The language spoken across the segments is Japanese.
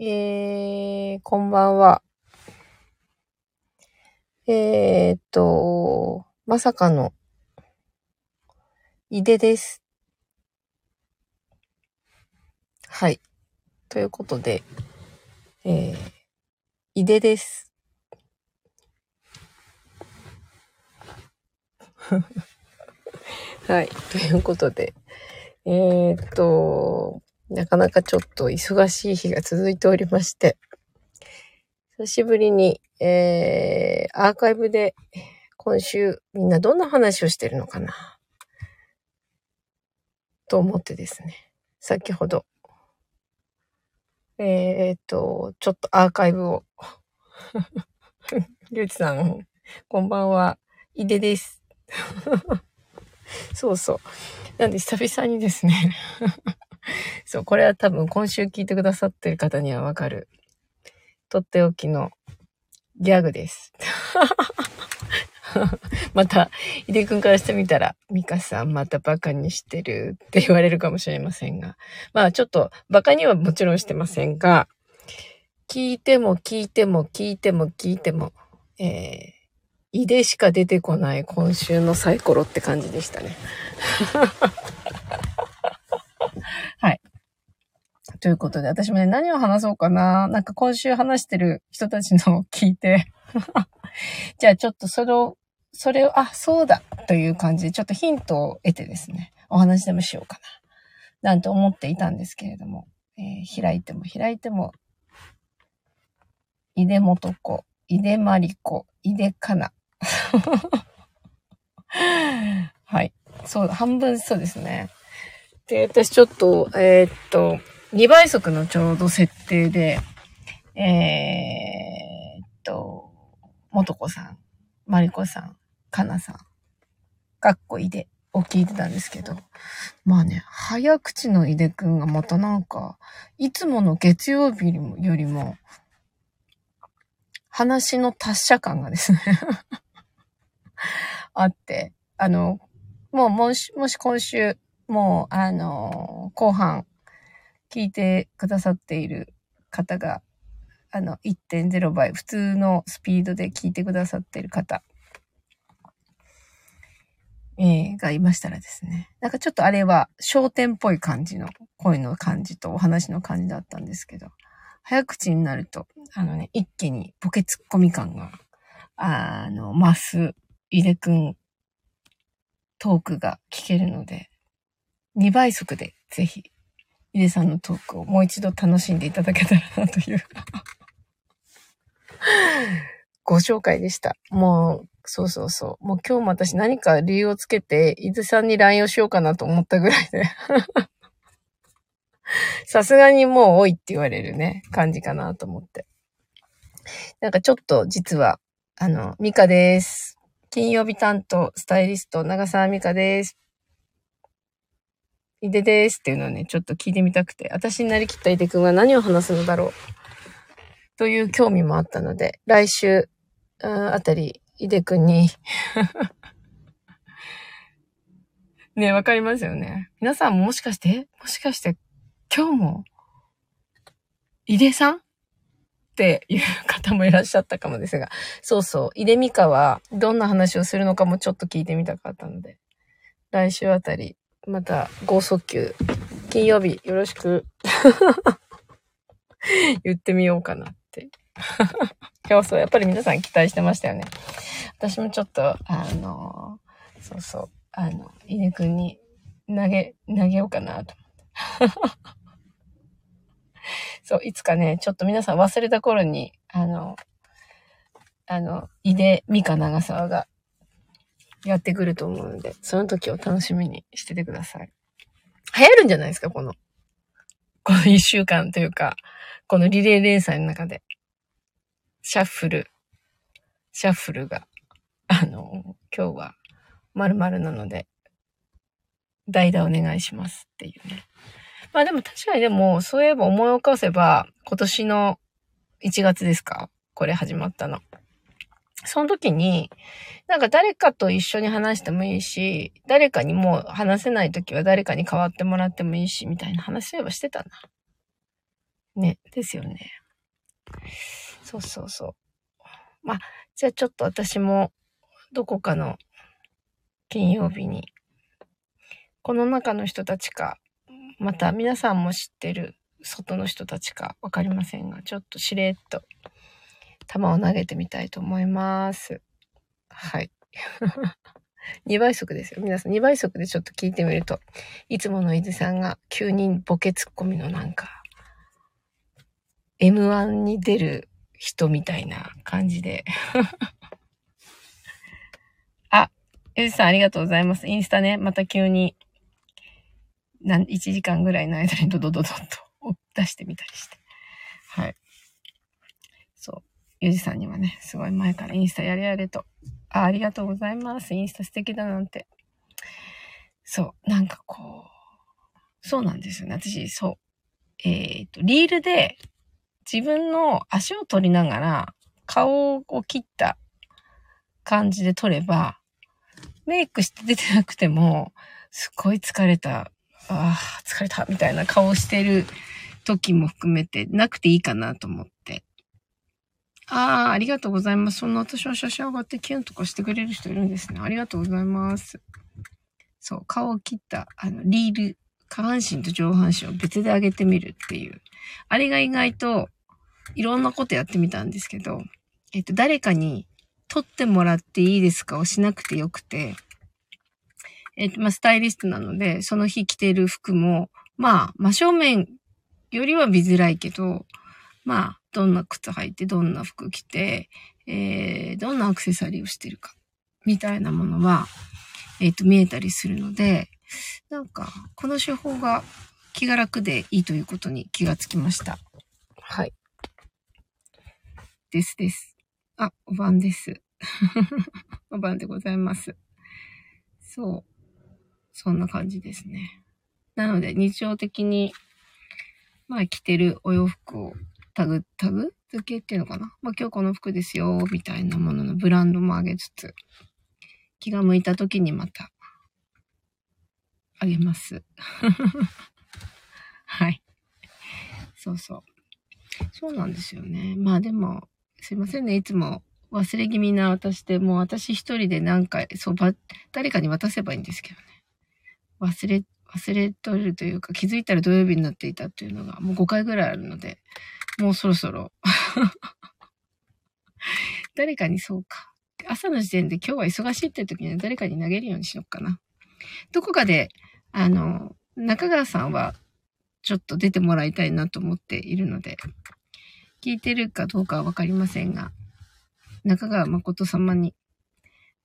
えー、こんばんは。えーっと、まさかの、いでです。はい。ということで、えー、いでです。はい。ということで、えーっと、なかなかちょっと忙しい日が続いておりまして、久しぶりに、えー、アーカイブで今週みんなどんな話をしてるのかな？と思ってですね、先ほど、えーっと、ちょっとアーカイブを、りゅうちさん、こんばんは、いでです。そうそう。なんで久々にですね、そう、これは多分今週聞いてくださってる方にはわかる、とっておきのギャグです。また、井出くんからしてみたら、ミカさんまたバカにしてるって言われるかもしれませんが、まあちょっとバカにはもちろんしてませんが、聞いても聞いても聞いても聞いても、えー、井出しか出てこない今週のサイコロって感じでしたね。はい。ということで、私もね、何を話そうかな。なんか今週話してる人たちのを聞いて、じゃあちょっとそれを、それを、あ、そうだという感じで、ちょっとヒントを得てですね、お話でもしようかな。なんて思っていたんですけれども、えー開いても開いても、井出元子、井出まり子、井出かな。はい。そう、半分そうですね。で、私ちょっと、えーっと、2倍速のちょうど設定で、えーっと、元子さん、まりこさん、かなさん、かっこいでを聞いてたんですけど、まあね、早口のいでくんがまたなんか、いつもの月曜日、よりも話の達者感がですね、あって、あの、もうもし、もし今週、もう、あの、後半、聞いてくださっている方が、あの、1.0倍、普通のスピードで聞いてくださっている方、えーがいましたらですね。なんかちょっとあれは、焦点っぽい感じの声の感じとお話の感じだったんですけど、早口になると、あのね、一気にボケツッコミ感が、あの、増す、井出くん、トークが聞けるので、2倍速でぜひ、井出さんのトークをもう一度楽しんでいただけたらなという、ご紹介でした。もう、そうそうそう。もう今日も私何か理由をつけて、井出さんに LINE をしようかなと思ったぐらいで。さすがにもう多いって言われるね、感じかなと思って。なんかちょっと実は、あの、ミカです。金曜日担当、スタイリスト、長澤美香です。井出ですっていうのをね、ちょっと聞いてみたくて、私になりきった井出くんは何を話すのだろう？という興味もあったので、来週、あたり、井出くんに ね、わかりますよね。皆さんももしかして、もしかして、今日も、井出さん？っていう方もいらっしゃったかもですが、そうそう、井出美香はどんな話をするのかもちょっと聞いてみたかったので、来週あたり、また、剛速球、金曜日よろしく 言ってみようかなって。いや、そう、やっぱり皆さん期待してましたよね。私もちょっと、あの、そうそう、あの、井出くんに投げ、投げようかなと。そう、いつかね、ちょっと皆さん忘れた頃に、あの、あの、井出美香長沢がやってくると思うので、その時を楽しみにしててください。流行るんじゃないですか、この、この一週間というか、このリレー連載の中で。シャッフル、シャッフルが、あの、今日は〇〇なので、代打お願いしますっていうね。まあでも確かにでも、そういえば思い起こせば、今年の1月ですか？これ始まったの。その時に、なんか誰かと一緒に話してもいいし、誰かにもう話せない時は誰かに代わってもらってもいいし、みたいな話そういえばしてたな。ね、ですよね。そうそうそう。まあ、じゃあちょっと私も、どこかの金曜日に、この中の人たちか、また皆さんも知ってる外の人たちかわかりませんが、ちょっとしれっと球を投げてみたいと思います。はい。2倍速ですよ。皆さん2倍速でちょっと聞いてみると、いつもの伊豆さんが急にボケツッコミのなんか、M1 に出る人みたいな感じで。あ、ゆずさんありがとうございます。インスタね、また急に、な、1時間ぐらいの間にドドドドッと出してみたりして。はい。そう。じさんにはね、すごい前からインスタやれやれと。あ、ありがとうございます。インスタ素敵だなんて。そう。なんかこう、そうなんですよね。私、そう。えっ、と、リールで自分の足を取りながら顔を切った感じで撮れば、メイクして出てなくても、すっごい疲れた、ああ、疲れた、みたいな顔してる時も含めてなくていいかなと思って。ああ、ありがとうございます。そんな私の写真上がってキュンとかしてくれる人いるんですね。ありがとうございます。そう、顔を切った、あの、リール、下半身と上半身を別で上げてみるっていう。あれが意外といろんなことやってみたんですけど、えっと、誰かに撮ってもらっていいですかをしなくてよくて、えっと、まあ、スタイリストなので、その日着てる服も、まあ、真正面よりは見づらいけど、まあ、どんな靴履いて、どんな服着て、えー、どんなアクセサリーをしてるか、みたいなものは、えっ、と、見えたりするので、なんか、この手法が気が楽でいいということに気がつきました。はい。ですです。あ、お晩です。お晩でございます。そう。そんな感じですね。なので、日常的に、まあ、着てるお洋服をタグ、タグ付けっていうのかなまあ、今日この服ですよ、みたいなもののブランドも上げつつ、気が向いた時にまた、あげます。はい。そうそう。そうなんですよね。まあでも、すいませんね、いつも忘れ気味な私で、もう私一人で何回、そう、ば、誰かに渡せばいいんですけどね。忘れ、忘れとるというか、気づいたら土曜日になっていたというのが、もう5回ぐらいあるので、もうそろそろ 誰かにそうか。朝の時点で今日は忙しいって時には誰かに投げるようにしようかな。どこかで、あの、中川さんはちょっと出てもらいたいなと思っているので、聞いてるかどうかはわかりませんが、中川誠様に、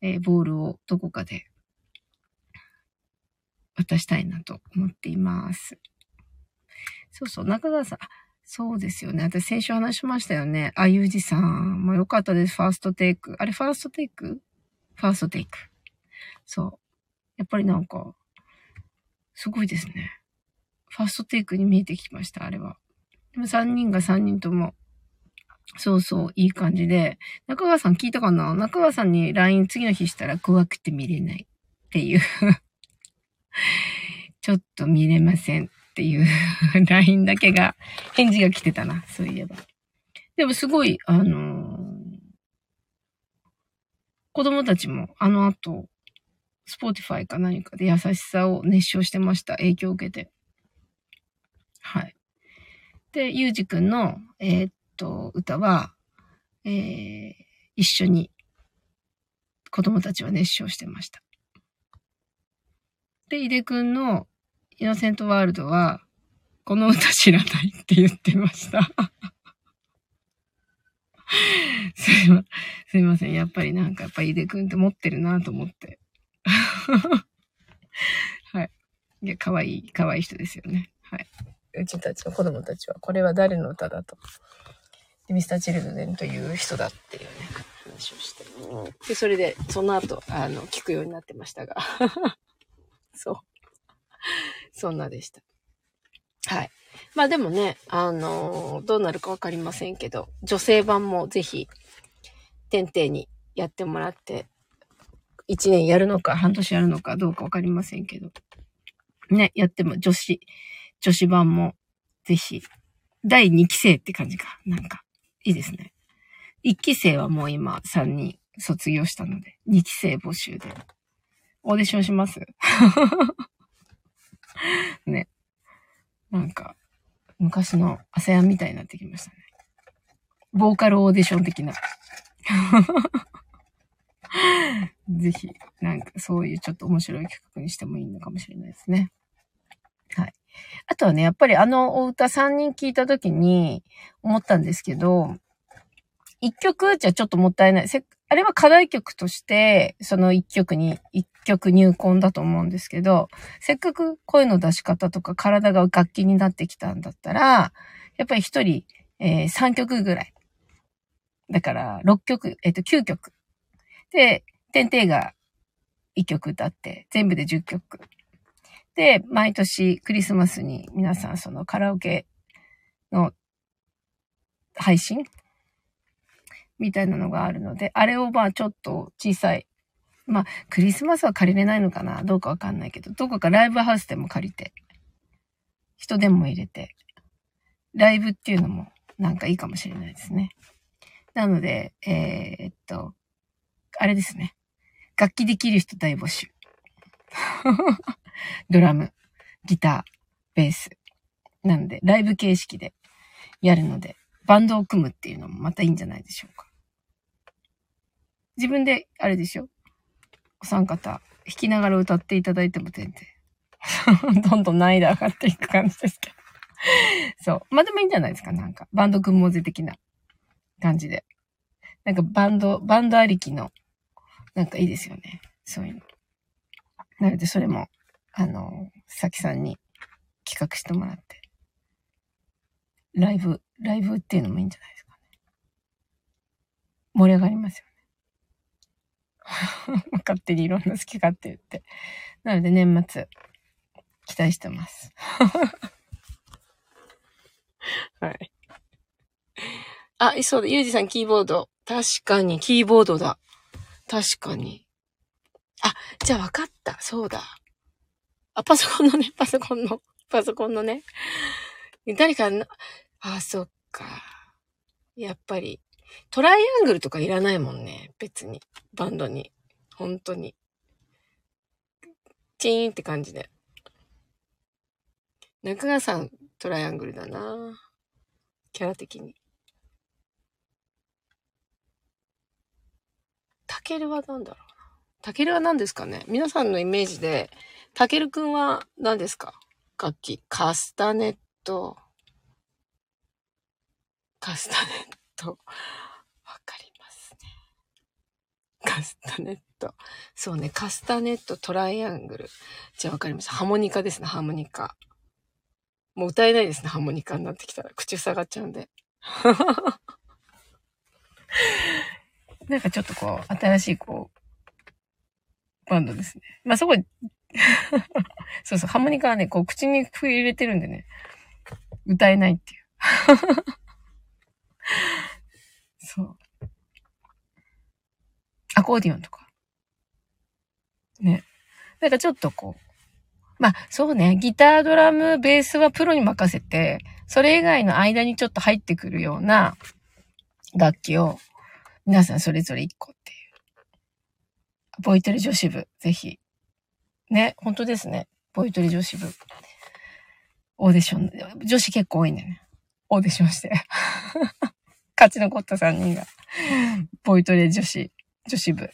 えー、ボールをどこかで渡したいなと思っています。そうそう、中川さん、そうですよね。私先週話しましたよね。あゆうじさんもよかったです。ファーストテイク。あれ、ファーストテイク？ファーストテイク。そう。やっぱりなんか、すごいですね。ファーストテイクに見えてきました、あれは。でも3人が3人ともそうそう、いい感じで。中川さん聞いたかな？中川さんに LINE 次の日したら怖くて見れないっていう ちょっと見れませんっていう LINE だけが、返事が来てたな、そういえば。でもすごい、あのー、子供たちもあの後、スポーティファイか何かで優しさを熱唱してました。影響を受けて。はい。で、ゆうじくんの、えー、っと、歌は、えー、一緒に子供たちは熱唱してました。で、井出くんのイノセントワールドは、この歌知らないって言ってました。すいま、すいません。やっぱりなんか、やっぱ井出くんって持ってるなと思って。はい。いや、かわいい、かわいい人ですよね。はい。うちたちの子供たちは、これは誰の歌だとミスター・チルドレンという人だっていうね、話をして。で、それで、その後、あの、聞くようになってましたが。そう。そんなでした。はい。まあでもね、あのー、どうなるかわかりませんけど、女性版もぜひ、天々にやってもらって、一年やるのか、半年やるのかどうかわかりませんけど、ね、やっても女子、女子版もぜひ第2期生って感じか。なんか、いいですね。1期生はもう今3人卒業したので、2期生募集で。オーディションします？ね。なんか、昔のアセアンみたいになってきましたね。ボーカルオーディション的な。ぜひ、なんかそういうちょっと面白い企画にしてもいいのかもしれないですね。はい。あとはね、やっぱりあのお歌3人聞いた時に思ったんですけど、1曲じゃちょっともったいない。せあれは課題曲として、その1曲に、1曲入魂だと思うんですけど、せっかく声の出し方とか体が楽器になってきたんだったら、やっぱり1人、えー、3曲ぐらい。だから、6曲、えっ、ー、と、9曲。で、天帝が1曲歌って、全部で10曲。で、毎年クリスマスに皆さんそのカラオケの配信みたいなのがあるので、あれをまあちょっと小さい。まあ、クリスマスは借りれないのかな？どうかわかんないけど、どこかライブハウスでも借りて、人でも入れて、ライブっていうのもなんかいいかもしれないですね。なので、えー、っと、あれですね。楽器できる人大募集。ドラム、ギター、ベース。なので、ライブ形式でやるので、バンドを組むっていうのもまたいいんじゃないでしょうか。自分で、あれでしょお三方、弾きながら歌っていただいても全然。どんどん難易度上がっていく感じですけど。そう。まあでもいいんじゃないですかなんか、バンド組もぜ的な感じで。なんかバンド、バンドありきの、なんかいいですよね。そういうの。なので、それも、あの、さきさんに企画してもらって。ライブ、ライブっていうのもいいんじゃないですかね。盛り上がりますよね。勝手にいろんな好き勝手言って。なので年末、期待してます。はい。あ、そうだ。ゆうじさんキーボード。確かに、キーボードだ。確かに。あ、じゃあ分かった。そうだ。あ、パソコンのね、パソコンの、パソコンのね。誰かあ、そっか。やっぱり、トライアングルとかいらないもんね。別に。バンドに。本当に。チーンって感じで。中川さん、トライアングルだなキャラ的に。タケルは何だろうな。タケルは何ですかね皆さんのイメージで、タケルくんは何ですか？楽器。カスタネット。カスタネット。カスタネット。そうね、カスタネット、トライアングル。じゃあわかりました。ハーモニカですね、ハーモニカ。もう歌えないですね、ハーモニカになってきたら。口塞がっちゃうんで。なんかちょっとこう、新しいこう、バンドですね。まあそこ、そうそう、ハーモニカはね、こう口に入れてるんでね、歌えないってい。う。コーディオンとか。ね。なんかちょっとこう。まあ、そうね。ギター、ドラム、ベースはプロに任せて、それ以外の間にちょっと入ってくるような楽器を、皆さんそれぞれ一個っていう。ボイトレ女子部、ぜひ。ね、本当ですね。ボイトレ女子部。オーディション、女子結構多いんだよね。オーディションして。勝ち残った3人が、ボイトレ女子、女子部、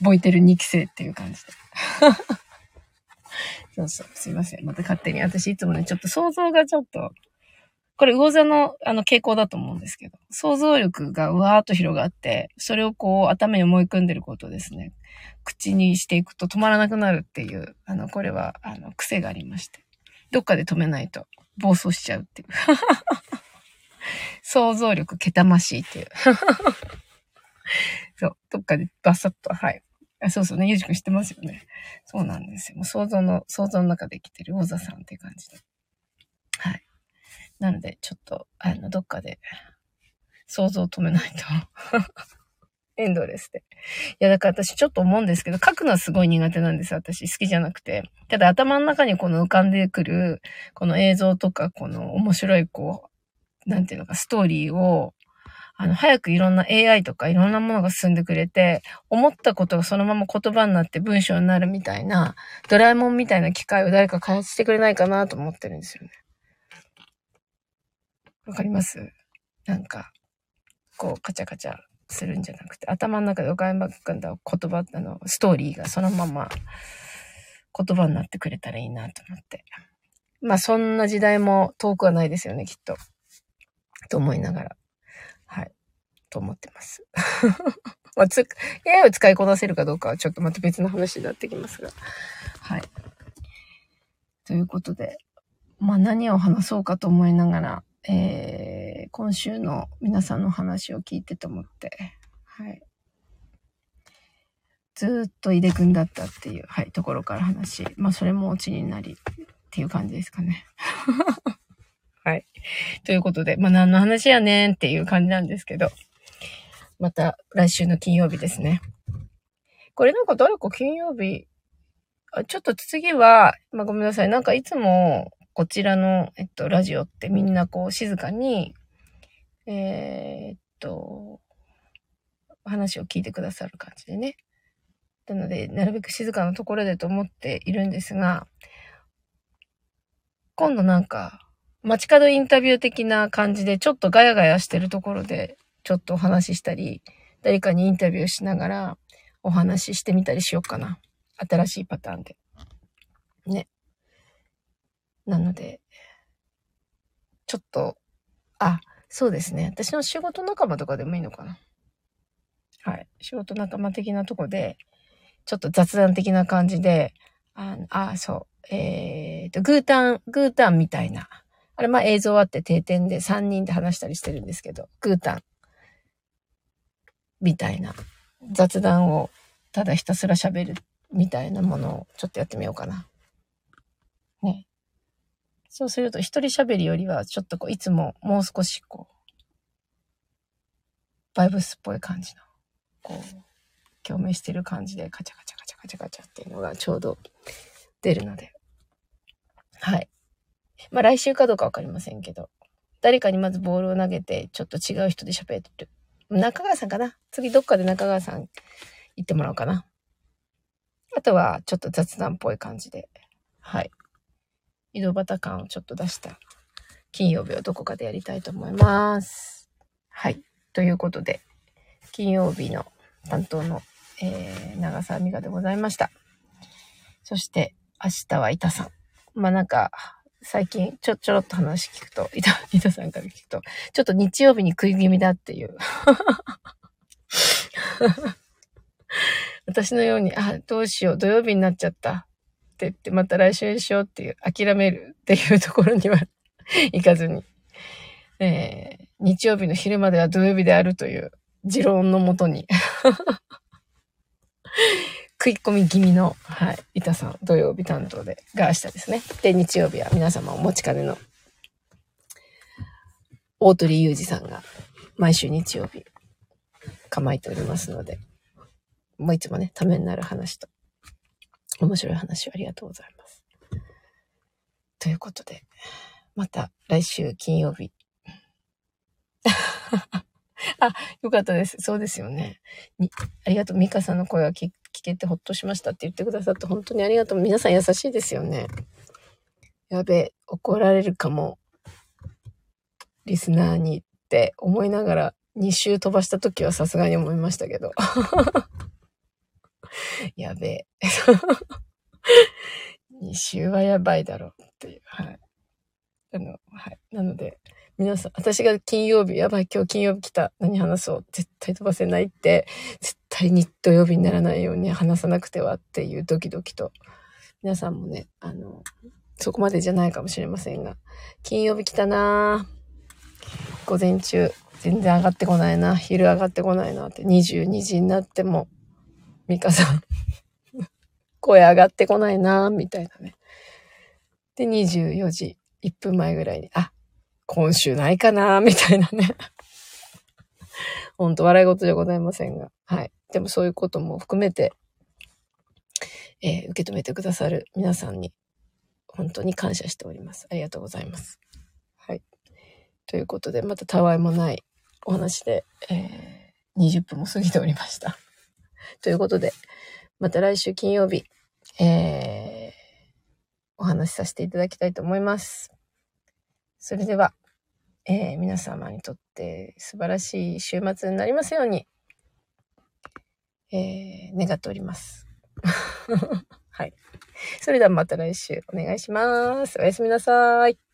ボイテル2期生っていう感じで。そうそう、すいません。また勝手に。私いつもね、ちょっと想像がちょっと、これ魚座のあの傾向だと思うんですけど、想像力がうわーっと広がって、それをこう頭に思い込んでることですね。口にしていくと止まらなくなるっていう、あの、これは、あの、癖がありまして。どっかで止めないと暴走しちゃうっていう。想像力けたましいっていう。そう、どっかでバサッと、はい。あそうそうね、ゆうじくん知ってますよね。そうなんですよ。もう想像の、想像の中で生きてる王座さんって感じで。はい。なので、ちょっと、あの、どっかで、想像を止めないと エンドレスで。いや、だから私ちょっと思うんですけど、書くのはすごい苦手なんです。私好きじゃなくて。ただ頭の中にこの浮かんでくる、この映像とか、この面白いこう、なんていうのか、ストーリーを、あの、早くいろんな AI とかいろんなものが進んでくれて、思ったことがそのまま言葉になって文章になるみたいな、ドラえもんみたいな機械を誰か開発してくれないかなと思ってるんですよね。わかります？なんか、こう、カチャカチャするんじゃなくて、頭の中で岡山くんだ言葉、あの、ストーリーがそのまま言葉になってくれたらいいなと思って。まあ、そんな時代も遠くはないですよね、きっと。と思いながら。と思ってます。まあ、つ、AI を使いこなせるかどうかはちょっとまた別の話になってきますが。はい。ということで、まあ何を話そうかと思いながら、えー、今週の皆さんの話を聞いてと思って、はい。ずっと井出くんだったっていう、はい、ところから話。まあそれもオチになりっていう感じですかね。はい。ということで、まあ何の話やねんっていう感じなんですけど、また来週の金曜日ですね。これなんか誰か金曜日、あちょっと次は、まあごめんなさい。なんかいつもこちらの、えっと、ラジオってみんなこう静かに、えー、っと、話を聞いてくださる感じでね。なので、なるべく静かなところでと思っているんですが、今度なんか、街角インタビュー的な感じで、ちょっとガヤガヤしてるところで、ちょっとお話ししたり、誰かにインタビューしながらお話ししてみたりしようかな。新しいパターンで。ね。なので、ちょっと、あ、そうですね。私の仕事仲間とかでもいいのかな。はい。仕事仲間的なとこで、ちょっと雑談的な感じで、あ、あそう。えー、と、グータン、グータンみたいな。あれ、まあ映像あって定点で3人で話したりしてるんですけど、グータンみたいな雑談をただひたすら喋るみたいなものをちょっとやってみようかな。ね。そうすると一人喋りよりはちょっとこういつももう少しこう、バイブスっぽい感じの、こう、共鳴してる感じでカチャカチャカチャカチャカチャっていうのがちょうど出るので。はい。まあ来週かどうかわかりませんけど、誰かにまずボールを投げて、ちょっと違う人で喋る。中川さんかな？次どっかで中川さん行ってもらおうかな。あとはちょっと雑談っぽい感じで。はい。井戸端感をちょっと出した金曜日をどこかでやりたいと思います。はい。ということで、金曜日の担当の、えー、長澤美香でございました。そして、明日は板さん。まあなんか、最近ちょ、ちょろっと話聞くと、板、板さんから聞くと、ちょっと日曜日に食い気味だっていう。私のように、あ、どうしよう、土曜日になっちゃった。って言って、また来週にしようっていう、諦めるっていうところには 行かずに、えー、日曜日の昼までは土曜日であるという持論のもとに食い込み気味の、はい、板さん、土曜日担当で、が明日ですね。で、日曜日は皆様お持ちかねの、大鳥裕二さんが、毎週日曜日、構えておりますので、もういつもね、ためになる話と、面白い話をありがとうございます。ということで、また来週金曜日。あ、よかったです。そうですよね。にありがとう。ミカさんの声が聞聞けてほっとしましたって言ってくださって本当にありがとう。皆さん優しいですよね。やべえ怒られるかも。リスナーにって思いながら2週飛ばした時はさすがに思いましたけど。やべえ。2週はやばいだろうっていう。はい。あの、はい。なので、皆さん、私が金曜日、やばい、今日金曜日来た。何話そう。絶対飛ばせないって、絶対に土曜日にならないように話さなくてはっていうドキドキと。皆さんもね、あの、そこまでじゃないかもしれませんが、金曜日来たな午前中、全然上がってこないな。昼上がってこないなって。22時になっても、ミカさん 声上がってこないなみたいなね。で、24時1分前ぐらいに、あ、今週ないかな みたいなね。ほんと笑い事じゃございませんが。はい。でもそういうことも含めて、えー、受け止めてくださる皆さんに、本当に感謝しております。ありがとうございます。はい。ということで、またたわいもないお話で、えー、20分も過ぎておりました。ということで、また来週金曜日、えー、お話しさせていただきたいと思います。それでは、えー、皆様にとって素晴らしい週末になりますように、えー、願っております。はい。それではまた来週お願いします。おやすみなさい。